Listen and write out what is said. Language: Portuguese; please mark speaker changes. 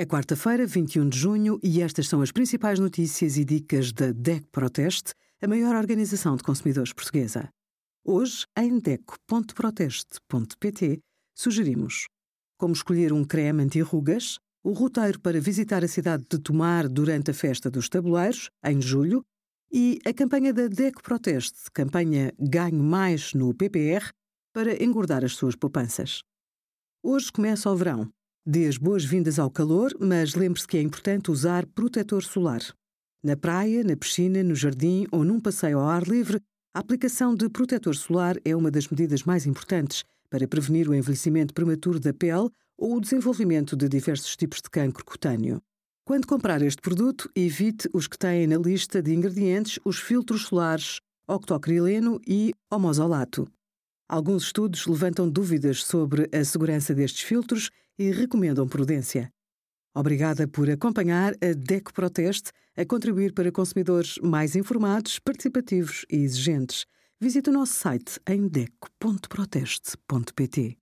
Speaker 1: É quarta-feira, 21 de junho, e estas são as principais notícias e dicas da DEC Proteste, a maior organização de consumidores portuguesa. Hoje, em DECO.proteste.pt, sugerimos como escolher um creme anti-rugas, o roteiro para visitar a cidade de Tomar durante a Festa dos Tabuleiros, em julho, e a campanha da DECO Proteste, campanha Ganho Mais no PPR, para engordar as suas poupanças. Hoje começa o verão Dê as boas-vindas ao calor, mas lembre-se que é importante usar protetor solar. Na praia, na piscina, no jardim ou num passeio ao ar livre, a aplicação de protetor solar é uma das medidas mais importantes para prevenir o envelhecimento prematuro da pele ou o desenvolvimento de diversos tipos de cancro cutâneo. Quando comprar este produto, evite os que têm na lista de ingredientes os filtros solares octocrileno e homosolato. Alguns estudos levantam dúvidas sobre a segurança destes filtros e recomendam prudência. Obrigada por acompanhar a DECO Proteste a contribuir para consumidores mais informados, participativos e exigentes. Visite o nosso site em deco.proteste.pt.